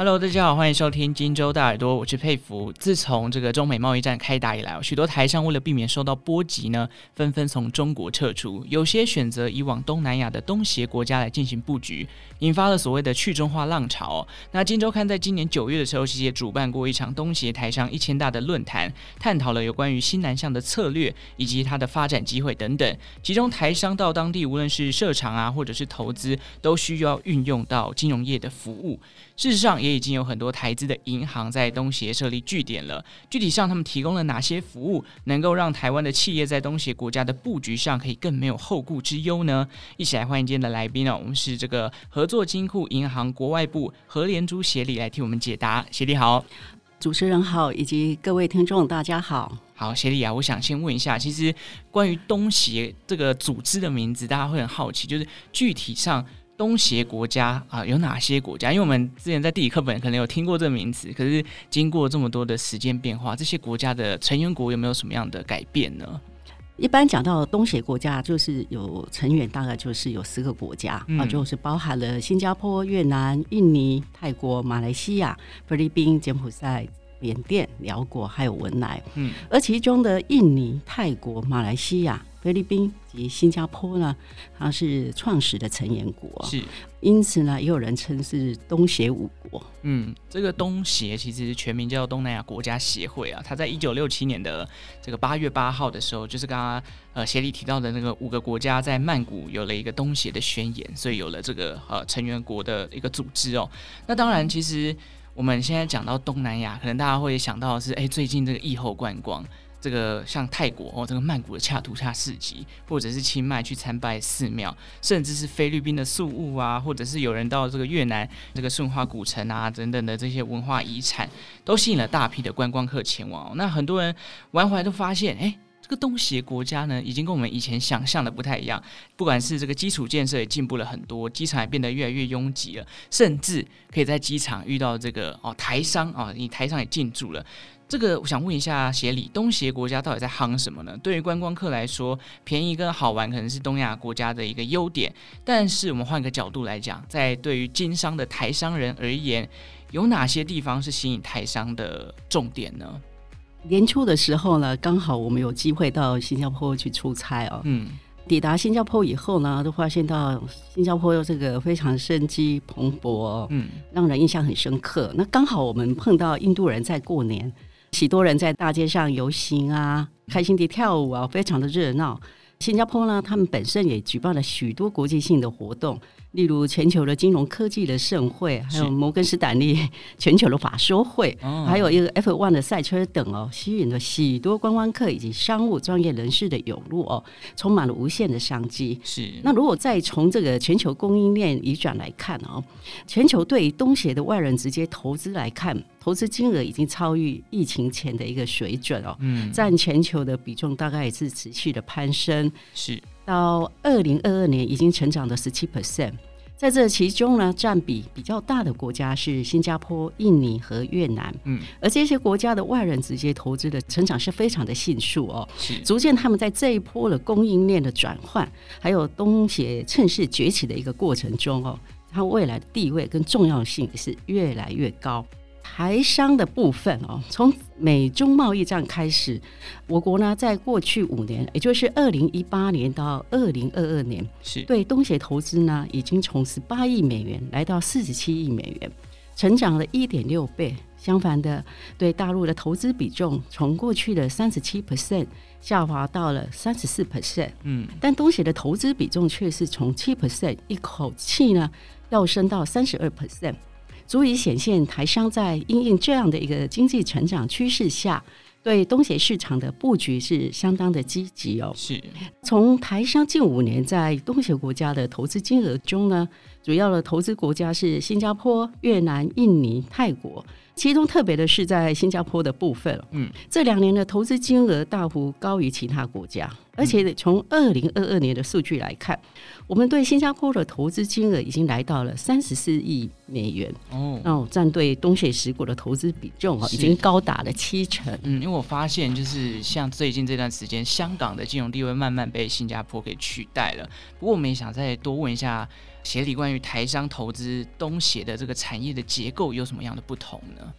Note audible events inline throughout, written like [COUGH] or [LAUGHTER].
Hello，大家好，欢迎收听荆州大耳朵，我是佩服。自从这个中美贸易战开打以来，许多台商为了避免受到波及呢，纷纷从中国撤出，有些选择以往东南亚的东协国家来进行布局，引发了所谓的去中化浪潮。那荆州刊在今年九月的时候，其实也主办过一场东协台商一千大的论坛，探讨了有关于新南向的策略以及它的发展机会等等。其中台商到当地，无论是设厂啊，或者是投资，都需要运用到金融业的服务。事实上，也已经有很多台资的银行在东协设立据点了。具体上，他们提供了哪些服务，能够让台湾的企业在东协国家的布局上可以更没有后顾之忧呢？一起来欢迎今天的来宾呢、哦，我们是这个合作金库银行国外部何连珠协理来替我们解答。协理好，主持人好，以及各位听众大家好。好，协理啊，我想先问一下，其实关于东协这个组织的名字，大家会很好奇，就是具体上。东协国家啊，有哪些国家？因为我们之前在地理课本可能有听过这个名词，可是经过这么多的时间变化，这些国家的成员国有没有什么样的改变呢？一般讲到东协国家，就是有成员，大概就是有十个国家、嗯、啊，就是包含了新加坡、越南、印尼、泰国、马来西亚、菲律宾、柬埔寨、缅甸、辽国，还有文莱。嗯，而其中的印尼、泰国、马来西亚。菲律宾及新加坡呢，它是创始的成员国，是，因此呢，也有人称是东协五国。嗯，这个东协其实全名叫东南亚国家协会啊，它在一九六七年的这个八月八号的时候，就是刚刚呃协里提到的那个五个国家在曼谷有了一个东协的宣言，所以有了这个呃成员国的一个组织哦。那当然，其实我们现在讲到东南亚，可能大家会想到的是，哎，最近这个疫后观光。这个像泰国哦，这个曼谷的恰图恰市集，或者是清迈去参拜寺庙，甚至是菲律宾的宿务啊，或者是有人到这个越南这个顺化古城啊等等的这些文化遗产，都吸引了大批的观光客前往。那很多人玩回来都发现，哎，这个东协国家呢，已经跟我们以前想象的不太一样。不管是这个基础建设也进步了很多，机场也变得越来越拥挤了，甚至可以在机场遇到这个哦台商啊，你台商也进驻了。这个我想问一下协理，东协国家到底在夯什么呢？对于观光客来说，便宜跟好玩可能是东亚国家的一个优点，但是我们换个角度来讲，在对于经商的台商人而言，有哪些地方是吸引台商的重点呢？年初的时候呢，刚好我们有机会到新加坡去出差哦。嗯，抵达新加坡以后呢，都发现到新加坡这个非常生机蓬勃哦，嗯，让人印象很深刻。那刚好我们碰到印度人在过年。许多人在大街上游行啊，开心地跳舞啊，非常的热闹。新加坡呢，他们本身也举办了许多国际性的活动。例如全球的金融科技的盛会，还有摩根士丹利 [LAUGHS] 全球的法说会，还有一个 F1 的赛车等哦，吸引了许多观光客以及商务专业人士的涌入哦，充满了无限的商机。是。那如果再从这个全球供应链移转来看哦，全球对东协的外人直接投资来看，投资金额已经超越疫情前的一个水准哦，嗯，占全球的比重大概也是持续的攀升。是。到二零二二年已经成长了十七 percent，在这其中呢，占比比较大的国家是新加坡、印尼和越南。嗯，而这些国家的外人直接投资的成长是非常的迅速哦，是逐渐他们在这一波的供应链的转换，还有东协趁势崛起的一个过程中哦，它未来的地位跟重要性也是越来越高。台商的部分哦，从美中贸易战开始，我国呢在过去五年，也就是二零一八年到二零二二年，是对东协投资呢已经从十八亿美元来到四十七亿美元，成长了一点六倍。相反的，对大陆的投资比重从过去的三十七 percent 下滑到了三十四 percent。嗯，但东协的投资比重却是从七 percent 一口气呢要升到三十二 percent。足以显现台商在因应这样的一个经济成长趋势下，对东协市场的布局是相当的积极哦。是，从台商近五年在东协国家的投资金额中呢，主要的投资国家是新加坡、越南、印尼、泰国。其中特别的是在新加坡的部分，嗯，这两年的投资金额大幅高于其他国家，而且从二零二二年的数据来看，我们对新加坡的投资金额已经来到了三十四亿美元哦，那占对东协十国的投资比重啊，已经高达了七成。嗯，因为我发现就是像最近这段时间，香港的金融地位慢慢被新加坡给取代了。不过我们也想再多问一下。协理关于台商投资东协的这个产业的结构有什么样的不同呢？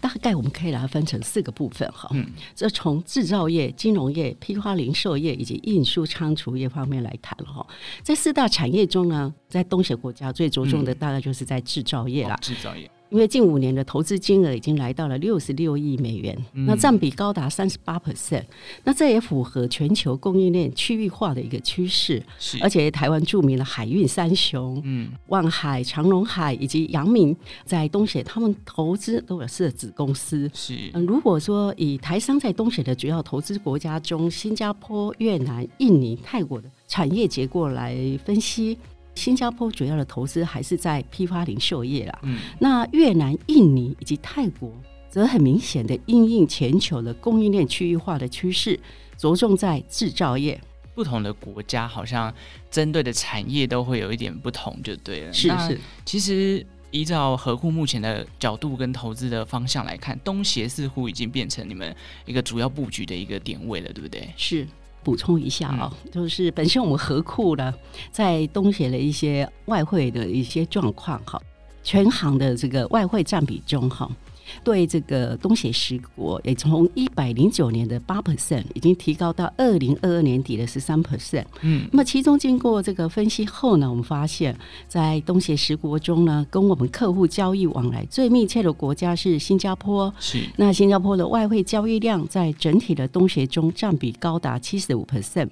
大概我们可以把它分成四个部分哈。嗯，这从制造业、金融业、批发零售业以及运输仓储业方面来谈哈。在四大产业中呢，在东协国家最着重的大概就是在制造业啦。制造业。因为近五年的投资金额已经来到了六十六亿美元，嗯、那占比高达三十八 percent，那这也符合全球供应链区域化的一个趋势。是，而且台湾著名的海运三雄，嗯，万海、长荣海以及阳明，在东协他们投资都有设子公司。是，嗯，如果说以台商在东协的主要投资国家中，新加坡、越南、印尼、泰国的产业结构来分析。新加坡主要的投资还是在批发零售业啦，嗯，那越南、印尼以及泰国则很明显的应应全球的供应链区域化的趋势，着重在制造业。不同的国家好像针对的产业都会有一点不同，就对了。是是，其实依照合库目前的角度跟投资的方向来看，东协似乎已经变成你们一个主要布局的一个点位了，对不对？是。补充一下啊、哦，嗯、就是本身我们合库呢，在东协的一些外汇的一些状况哈，全行的这个外汇占比中哈。对这个东协十国，也从一百零九年的八 percent 已经提高到二零二二年底的十三 percent。嗯，那么其中经过这个分析后呢，我们发现，在东协十国中呢，跟我们客户交易往来最密切的国家是新加坡。是，那新加坡的外汇交易量在整体的东协中占比高达七十五 percent，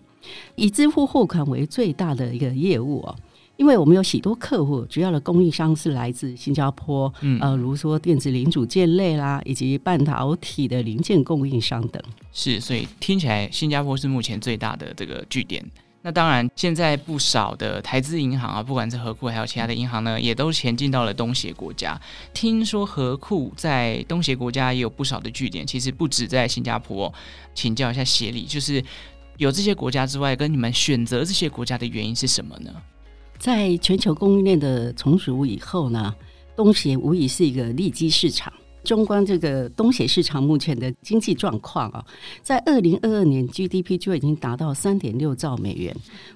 以支付货款为最大的一个业务哦。因为我们有许多客户，主要的供应商是来自新加坡，嗯，呃，如说电子零组件类啦，以及半导体的零件供应商等。是，所以听起来新加坡是目前最大的这个据点。那当然，现在不少的台资银行啊，不管是和库还有其他的银行呢，也都前进到了东协国家。听说和库在东协国家也有不少的据点，其实不止在新加坡。请教一下协理，就是有这些国家之外，跟你们选择这些国家的原因是什么呢？在全球供应链的重组以后呢，东协无疑是一个利基市场。纵观这个东协市场目前的经济状况啊，在二零二二年 GDP 就已经达到三点六兆美元，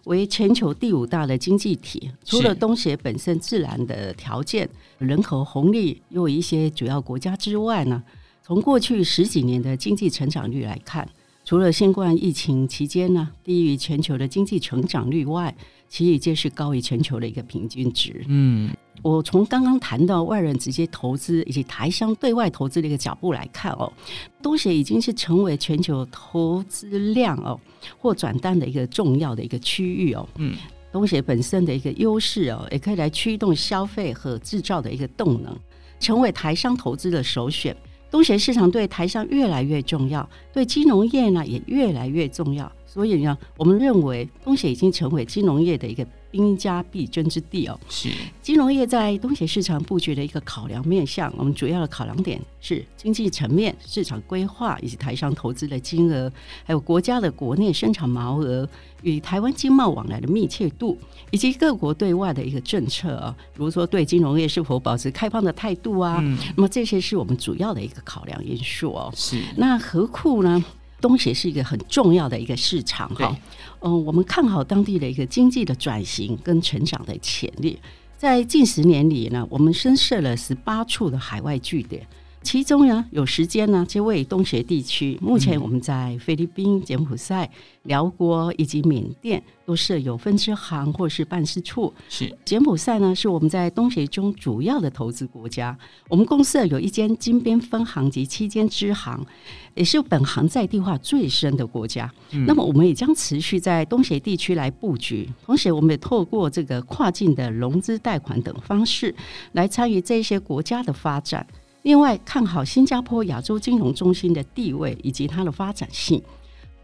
为全球第五大的经济体。除了东协本身自然的条件、人口红利，又一些主要国家之外呢，从过去十几年的经济成长率来看，除了新冠疫情期间呢低于全球的经济成长率外，其余皆是高于全球的一个平均值。嗯，我从刚刚谈到外人直接投资以及台商对外投资的一个角度来看哦，东协已经是成为全球投资量哦或转单的一个重要的一个区域哦。嗯，东协本身的一个优势哦，也可以来驱动消费和制造的一个动能，成为台商投资的首选。东协市场对台商越来越重要，对金融业呢也越来越重要。所以呢，我们认为东协已经成为金融业的一个兵家必争之地哦。是金融业在东协市场布局的一个考量面向，我们主要的考量点是经济层面、市场规划以及台商投资的金额，还有国家的国内生产毛额与台湾经贸往来的密切度，以及各国对外的一个政策啊，比如说对金融业是否保持开放的态度啊。嗯、那么这些是我们主要的一个考量因素哦。是那何库呢？东协是一个很重要的一个市场哈，嗯、呃，我们看好当地的一个经济的转型跟成长的潜力，在近十年里呢，我们深设了十八处的海外据点。其中呢，有时间呢，就位于东协地区。目前我们在菲律宾、柬埔寨、辽国以及缅甸都设有分支行或是办事处。是柬埔寨呢，是我们在东协中主要的投资国家。我们公司有一间金边分行及七间支行，也是本行在地化最深的国家。嗯、那么，我们也将持续在东协地区来布局。同时，我们也透过这个跨境的融资贷款等方式来参与这些国家的发展。另外，看好新加坡亚洲金融中心的地位以及它的发展性。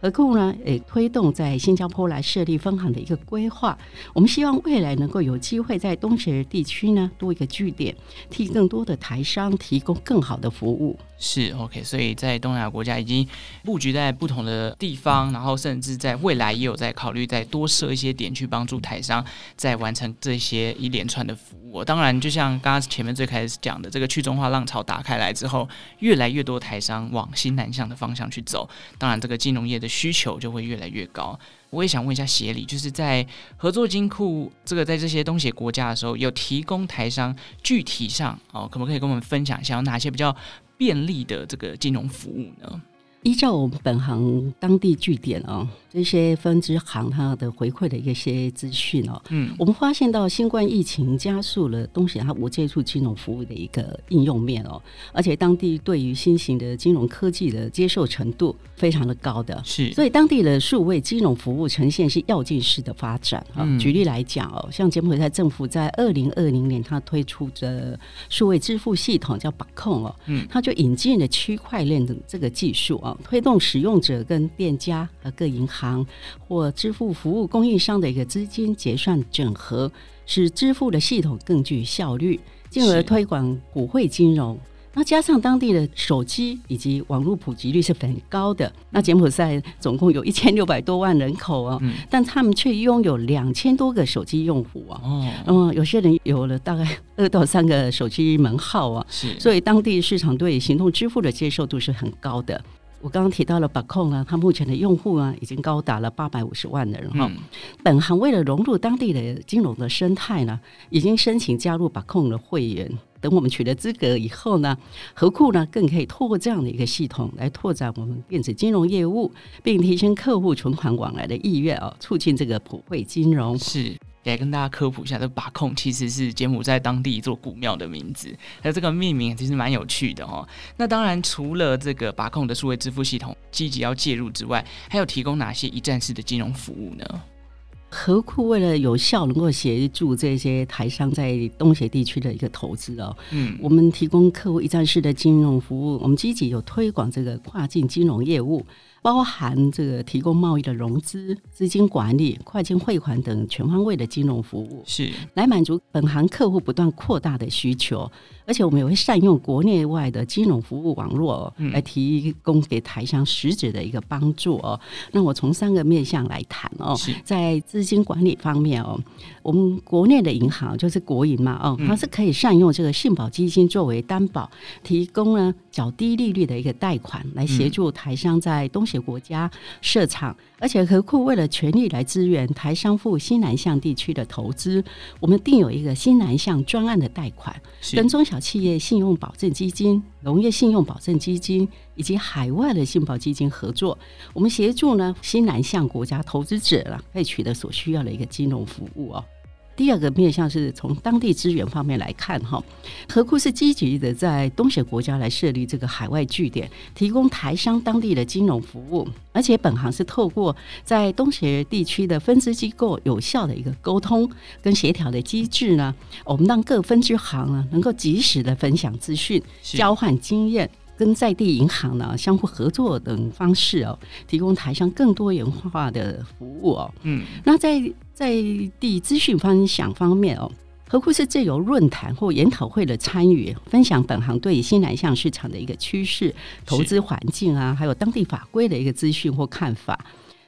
而故呢，也推动在新加坡来设立分行的一个规划。我们希望未来能够有机会在东协地区呢多一个据点，替更多的台商提供更好的服务。是 OK，所以在东南亚国家已经布局在不同的地方，然后甚至在未来也有在考虑再多设一些点去帮助台商在完成这些一连串的服务。当然，就像刚刚前面最开始讲的，这个去中化浪潮打开来之后，越来越多台商往新南向的方向去走，当然这个金融业的需求就会越来越高。我也想问一下协理，就是在合作金库这个在这些东协国家的时候，有提供台商具体上哦，可不可以跟我们分享一下有哪些比较便利的这个金融服务呢？依照我们本行当地据点哦，这些分支行它的回馈的一些资讯哦，嗯，我们发现到新冠疫情加速了东西它无接触金融服务的一个应用面哦，而且当地对于新型的金融科技的接受程度非常的高的，是，所以当地的数位金融服务呈现是跃进式的发展啊。举例来讲哦，像柬埔寨政府在二零二零年它推出的数位支付系统叫把控哦，嗯，它就引进了区块链的这个技术啊。推动使用者跟店家和各银行或支付服务供应商的一个资金结算整合，使支付的系统更具效率，进而推广普惠金融。那加上当地的手机以及网络普及率是很高的。那柬埔寨总共有一千六百多万人口哦，嗯、但他们却拥有两千多个手机用户哦。哦，嗯，有些人有了大概 [LAUGHS] 二到三个手机门号啊。是，所以当地市场对行动支付的接受度是很高的。我刚刚提到了把控啊，它目前的用户啊已经高达了八百五十万人哈。嗯、本行为了融入当地的金融的生态呢，已经申请加入把控的会员。等我们取得资格以后呢，何库呢更可以透过这样的一个系统来拓展我们电子金融业务，并提升客户存款往来的意愿啊，促进这个普惠金融是。来跟大家科普一下，这把控其实是柬埔寨当地一座古庙的名字，还有这个命名其实蛮有趣的哦。那当然，除了这个把控的数位支付系统积极要介入之外，还有提供哪些一站式的金融服务呢？何库为了有效能够协助这些台商在东协地区的一个投资哦，嗯，我们提供客户一站式的金融服务，我们积极有推广这个跨境金融业务。包含这个提供贸易的融资、资金管理、跨境汇款等全方位的金融服务，是来满足本行客户不断扩大的需求。而且我们也会善用国内外的金融服务网络，来提供给台商实质的一个帮助哦。那我从三个面向来谈哦，在资金管理方面哦，我们国内的银行就是国银嘛哦，它是可以善用这个信保基金作为担保，提供呢较低利率的一个贷款，来协助台商在东协国家设厂。而且何库为了全力来支援台商赴新南向地区的投资，我们定有一个新南向专案的贷款，跟中小企业信用保证基金、农业信用保证基金以及海外的信保基金合作，我们协助呢新南向国家投资者了，可以取得所需要的一个金融服务哦。第二个面向是从当地资源方面来看，哈，何库是积极的在东协国家来设立这个海外据点，提供台商当地的金融服务，而且本行是透过在东协地区的分支机构有效的一个沟通跟协调的机制呢，我们让各分支行呢能够及时的分享资讯、交换经验，跟在地银行呢相互合作等方式哦，提供台商更多元化的服务哦。嗯，那在在地资讯分享方面哦，何库是借由论坛或研讨会的参与，分享本行对新南向市场的一个趋势、投资环境啊，还有当地法规的一个资讯或看法，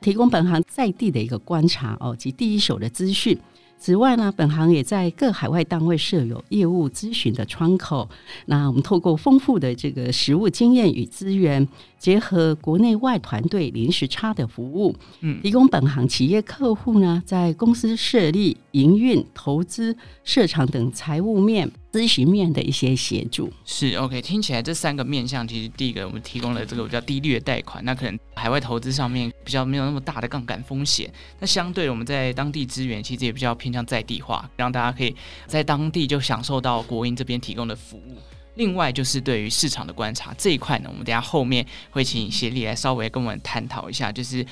提供本行在地的一个观察哦及第一手的资讯。此外呢，本行也在各海外单位设有业务咨询的窗口。那我们透过丰富的这个实务经验与资源，结合国内外团队零时差的服务，嗯，提供本行企业客户呢，在公司设立、营运、投资、设厂等财务面。咨询面的一些协助是 OK，听起来这三个面向，其实第一个我们提供了这个比较低利的贷款，那可能海外投资上面比较没有那么大的杠杆风险。那相对我们在当地资源，其实也比较偏向在地化，让大家可以在当地就享受到国银这边提供的服务。另外就是对于市场的观察这一块呢，我们等下后面会请协力来稍微跟我们探讨一下，就是。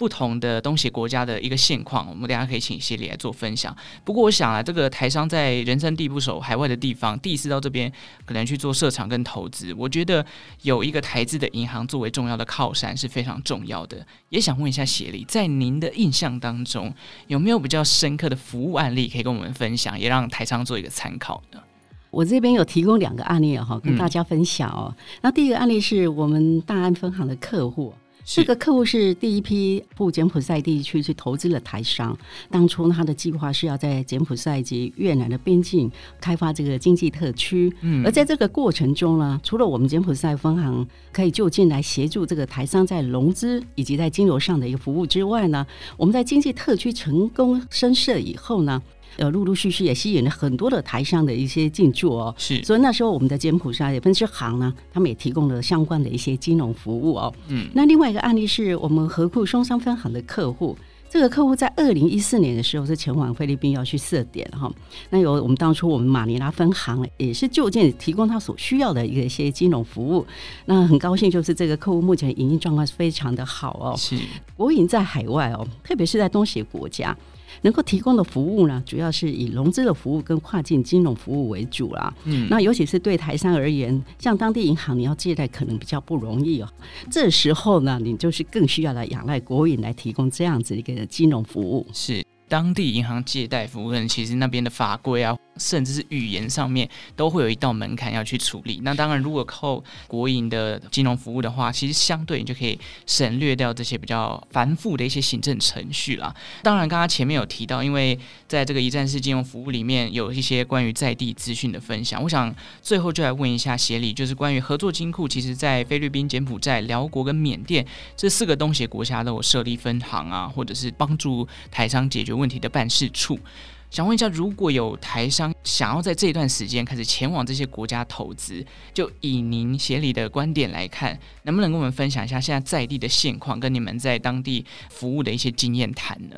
不同的东协国家的一个现况，我们等下可以请协理来做分享。不过，我想啊，这个台商在人生地不熟、海外的地方，第一次到这边可能去做设厂跟投资，我觉得有一个台资的银行作为重要的靠山是非常重要的。也想问一下协理，在您的印象当中，有没有比较深刻的服务案例可以跟我们分享，也让台商做一个参考呢？我这边有提供两个案例哈，跟大家分享哦。那第一个案例是我们大安分行的客户。这个客户是第一批赴柬埔寨地区去投资的台商，当初他的计划是要在柬埔寨及越南的边境开发这个经济特区。嗯，而在这个过程中呢，除了我们柬埔寨分行可以就近来协助这个台商在融资以及在金融上的一个服务之外呢，我们在经济特区成功申设以后呢。呃，陆陆续续也吸引了很多的台商的一些进驻哦，是，所以那时候我们的柬埔寨分支行呢，他们也提供了相关的一些金融服务哦。嗯，那另外一个案例是我们合库松山分行的客户，这个客户在二零一四年的时候是前往菲律宾要去设点哈，那由我们当初我们马尼拉分行也是就近提供他所需要的一些金融服务，那很高兴就是这个客户目前营运状况是非常的好哦，是，国营在海外哦，特别是在东协国家。能够提供的服务呢，主要是以融资的服务跟跨境金融服务为主啦。嗯，那尤其是对台商而言，像当地银行你要借贷可能比较不容易哦。这时候呢，你就是更需要来仰赖国营来提供这样子一个金融服务。是。当地银行借贷服务，其实那边的法规啊，甚至是语言上面，都会有一道门槛要去处理。那当然，如果靠国营的金融服务的话，其实相对你就可以省略掉这些比较繁复的一些行政程序啦。当然，刚刚前面有提到，因为在这个一站式金融服务里面有一些关于在地资讯的分享，我想最后就来问一下协理，就是关于合作金库，其实在菲律宾、柬埔寨、寮国跟缅甸这四个东协国家都有设立分行啊，或者是帮助台商解决问题的办事处，想问一下，如果有台商想要在这段时间开始前往这些国家投资，就以您协理的观点来看，能不能跟我们分享一下现在在地的现况，跟你们在当地服务的一些经验谈呢？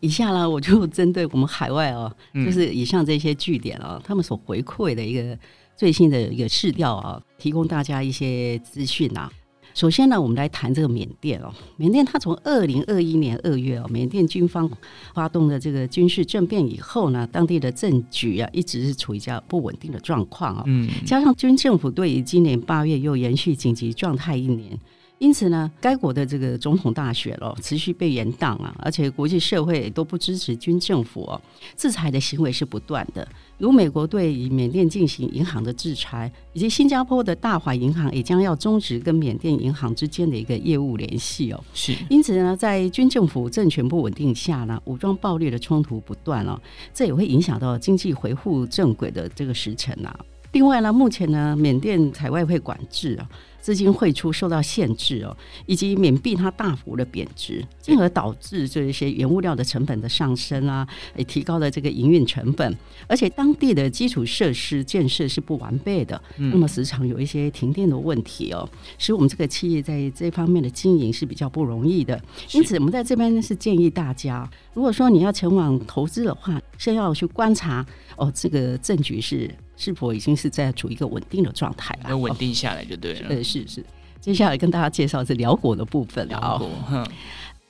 以下呢，我就针对我们海外哦，就是以上这些据点哦，他们所回馈的一个最新的一个市调啊，提供大家一些资讯啊。首先呢，我们来谈这个缅甸哦。缅甸它从二零二一年二月哦，缅甸军方发动的这个军事政变以后呢，当地的政局啊一直是处于较不稳定的状况哦。嗯，加上军政府对于今年八月又延续紧急状态一年。因此呢，该国的这个总统大选哦，持续被延宕啊，而且国际社会都不支持军政府哦，制裁的行为是不断的，如美国对缅甸进行银行的制裁，以及新加坡的大华银行也将要终止跟缅甸银行之间的一个业务联系哦。是，因此呢，在军政府政权不稳定下呢，武装暴力的冲突不断哦，这也会影响到经济回复正轨的这个时程啊。另外呢，目前呢，缅甸采外汇管制啊。资金汇出受到限制哦，以及缅币它大幅的贬值，进而导致这一些原物料的成本的上升啊，也提高了这个营运成本。而且当地的基础设施建设是不完备的，那么时常有一些停电的问题哦，使我们这个企业在这方面的经营是比较不容易的。因此，我们在这边是建议大家，如果说你要前往投资的话，先要去观察哦，这个政局是。是否已经是在处于一个稳定的状态了？要稳定下来就对了。呃，是是。接下来跟大家介绍是辽国的部分。寮国，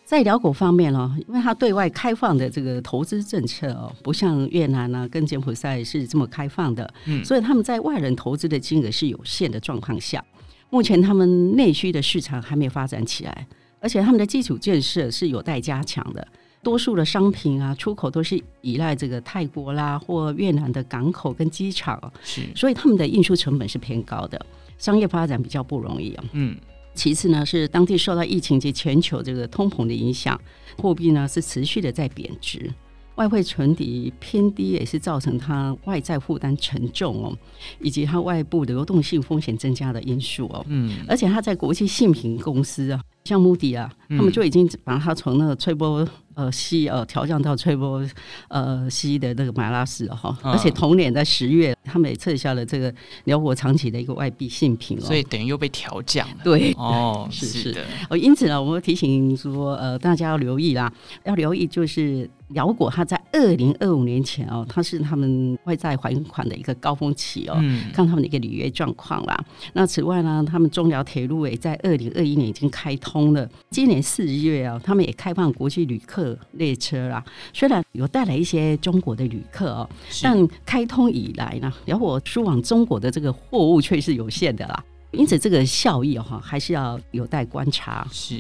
在辽国方面呢，因为它对外开放的这个投资政策哦，不像越南呢跟柬埔寨是这么开放的，嗯，所以他们在外人投资的金额是有限的状况下，目前他们内需的市场还没有发展起来，而且他们的基础建设是有待加强的。多数的商品啊，出口都是依赖这个泰国啦或越南的港口跟机场，是，所以他们的运输成本是偏高的，商业发展比较不容易啊。嗯，其次呢，是当地受到疫情及全球这个通膨的影响，货币呢是持续的在贬值，外汇存底偏低也是造成它外债负担沉重哦，以及它外部流动性风险增加的因素哦。嗯，而且它在国际信评公司啊，像穆迪啊，他们就已经把它从那个吹波。呃西呃调降到吹波呃西的那个马拉斯哈，而且同年在十月，他们也撤销了这个辽国长崎的一个外币信品哦，所以等于又被调降了。对，[LAUGHS] 哦，是是的。哦，因此呢，我们提醒说，呃，大家要留意啦，要留意就是。寮国，它在二零二五年前哦，它是他们外债还款的一个高峰期哦，嗯、看他们的一个履约状况啦。那此外呢，他们中辽铁路也在二零二一年已经开通了。今年四月啊，他们也开放国际旅客列车啦。虽然有带来一些中国的旅客哦，但开通以来呢，辽国输往中国的这个货物却是有限的啦。因此，这个效益哈，还是要有待观察。是，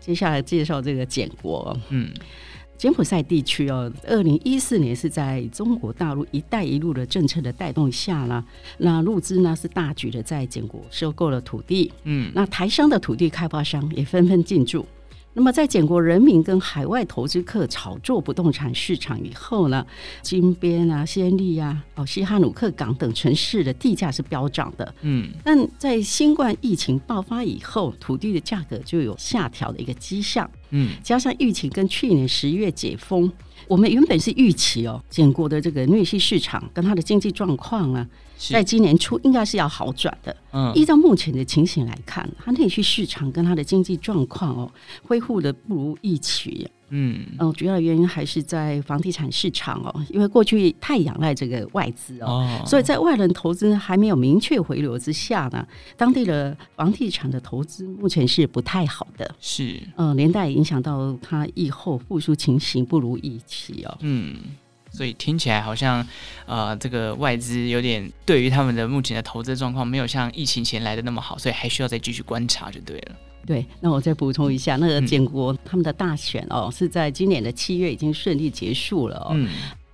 接下来介绍这个柬国，嗯。柬埔寨地区哦，二零一四年是在中国大陆“一带一路”的政策的带动下呢，那陆资呢是大举的在柬国收购了土地，嗯，那台商的土地开发商也纷纷进驻。那么，在柬国人民跟海外投资客炒作不动产市场以后呢，金边啊、暹粒啊、哦西哈努克港等城市的地价是飙涨的。嗯，但在新冠疫情爆发以后，土地的价格就有下调的一个迹象。嗯，加上疫情跟去年十一月解封，我们原本是预期哦，建国的这个内需市场跟它的经济状况啊。在今年初应该是要好转的。嗯，依照目前的情形来看，它内需市场跟它的经济状况哦，恢复的不如预期。嗯，哦，主要的原因还是在房地产市场哦，因为过去太仰赖这个外资哦，所以在外人投资还没有明确回流之下呢，当地的房地产的投资目前是不太好的。是，嗯，连带影响到它疫后复苏情形不如预期哦。嗯。所以听起来好像，呃，这个外资有点对于他们的目前的投资状况没有像疫情前来的那么好，所以还需要再继续观察就对了。对，那我再补充一下，那个建国他们的大选哦，是在今年的七月已经顺利结束了哦，嗯，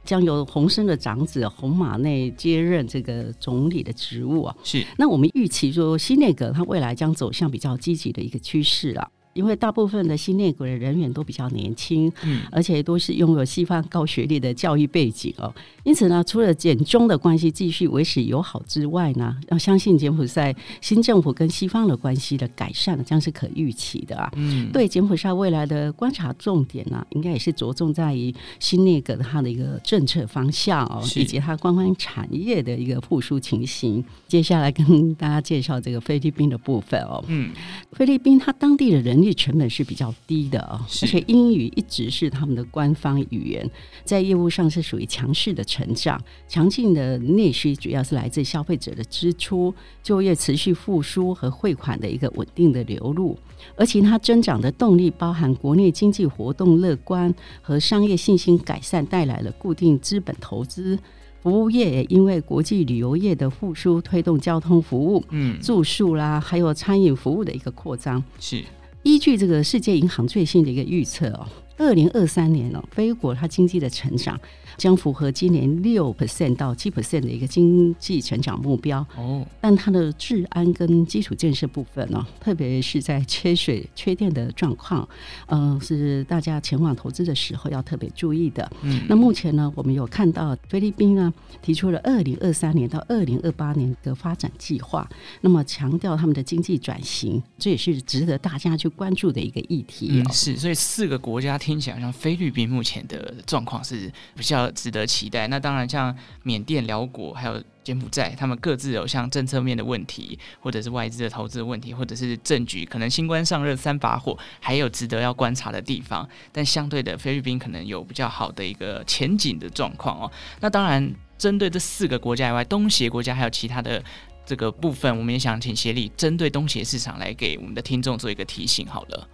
将由洪生的长子洪马内接任这个总理的职务啊。是，那我们预期说新内阁他未来将走向比较积极的一个趋势了。因为大部分的新内阁的人员都比较年轻，嗯，而且都是拥有西方高学历的教育背景哦，因此呢，除了柬中的关系继续维持友好之外呢，要相信柬埔寨新政府跟西方的关系的改善将是可预期的啊。嗯，对柬埔寨未来的观察重点呢，应该也是着重在于新内阁它的一个政策方向哦，以及它观光产业的一个复苏情形。接下来跟大家介绍这个菲律宾的部分哦，嗯，菲律宾它当地的人。成本是比较低的啊，而且英语一直是他们的官方语言，在业务上是属于强势的成长，强劲的内需主要是来自消费者的支出、就业持续复苏和汇款的一个稳定的流入，而其他增长的动力包含国内经济活动乐观和商业信心改善带来了固定资本投资。服务业也因为国际旅游业的复苏，推动交通服务、嗯，住宿啦，还有餐饮服务的一个扩张。是依据这个世界银行最新的一个预测哦，二零二三年哦，菲国它经济的成长。将符合今年六 percent 到七 percent 的一个经济成长目标哦，但它的治安跟基础建设部分呢，特别是在缺水、[LAUGHS] 缺电的状况，嗯，是大家前往投资的时候要特别注意的。嗯，那目前呢，我们有看到菲律宾呢提出了二零二三年到二零二八年的发展计划，那么强调他们的经济转型，这也是值得大家去关注的一个议题。嗯，是，所以四个国家听起来像菲律宾目前的状况是比较。值得期待。那当然，像缅甸、寮国还有柬埔寨，他们各自有像政策面的问题，或者是外资的投资问题，或者是政局，可能新官上任三把火，还有值得要观察的地方。但相对的，菲律宾可能有比较好的一个前景的状况哦。那当然，针对这四个国家以外，东协国家还有其他的这个部分，我们也想请协理针对东协市场来给我们的听众做一个提醒。好了，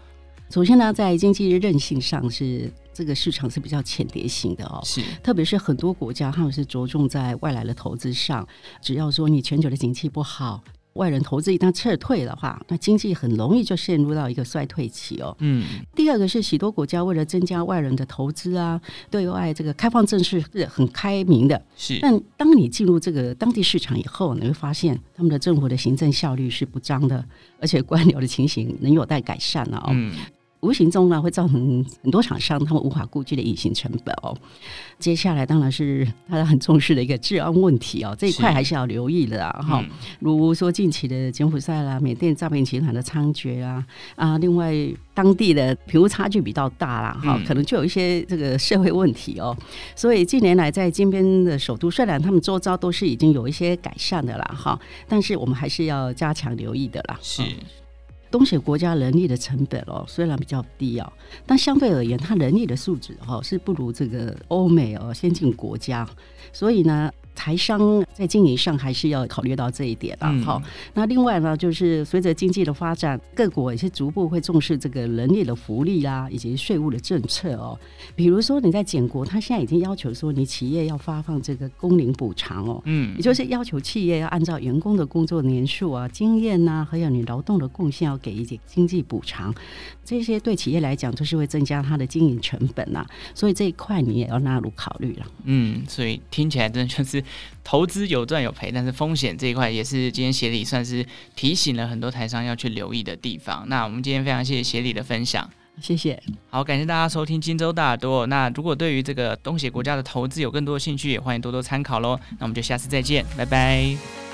首先呢，在经济韧性上是。这个市场是比较浅碟型的哦，是，特别是很多国家他们是着重在外来的投资上，只要说你全球的景气不好，外人投资一旦撤退的话，那经济很容易就陷入到一个衰退期哦。嗯，第二个是许多国家为了增加外人的投资啊，对外这个开放政策是很开明的，是。但当你进入这个当地市场以后，你会发现他们的政府的行政效率是不彰的，而且官僚的情形能有待改善了哦。嗯。无形中呢，会造成很多厂商他们无法顾及的隐形成本哦。接下来当然是大家很重视的一个治安问题哦，这一块还是要留意的啊。哈，如说近期的柬埔寨啦、缅甸诈骗集团的猖獗啊啊，另外当地的贫富差距比较大啦，哈，可能就有一些这个社会问题哦。所以近年来在金边的首都，虽然他们周遭都是已经有一些改善的啦，哈，但是我们还是要加强留意的啦。是。东协国家人力的成本哦，虽然比较低哦，但相对而言，它人力的素质哦是不如这个欧美哦先进国家。所以呢，台商在经营上还是要考虑到这一点啊。好、嗯，那另外呢，就是随着经济的发展，各国也是逐步会重视这个人力的福利啦，以及税务的政策哦。比如说你在检国，他现在已经要求说，你企业要发放这个工龄补偿哦，嗯，也就是要求企业要按照员工的工作年数啊、经验呐、啊，还有你劳动的贡献，要给一些经济补偿。这些对企业来讲，就是会增加它的经营成本呐、啊，所以这一块你也要纳入考虑了。嗯，所以听起来真的就是。投资有赚有赔，但是风险这一块也是今天协理算是提醒了很多台商要去留意的地方。那我们今天非常谢谢协理的分享，谢谢。好，感谢大家收听荆州大耳朵。那如果对于这个东协国家的投资有更多的兴趣，也欢迎多多参考喽。那我们就下次再见，拜拜。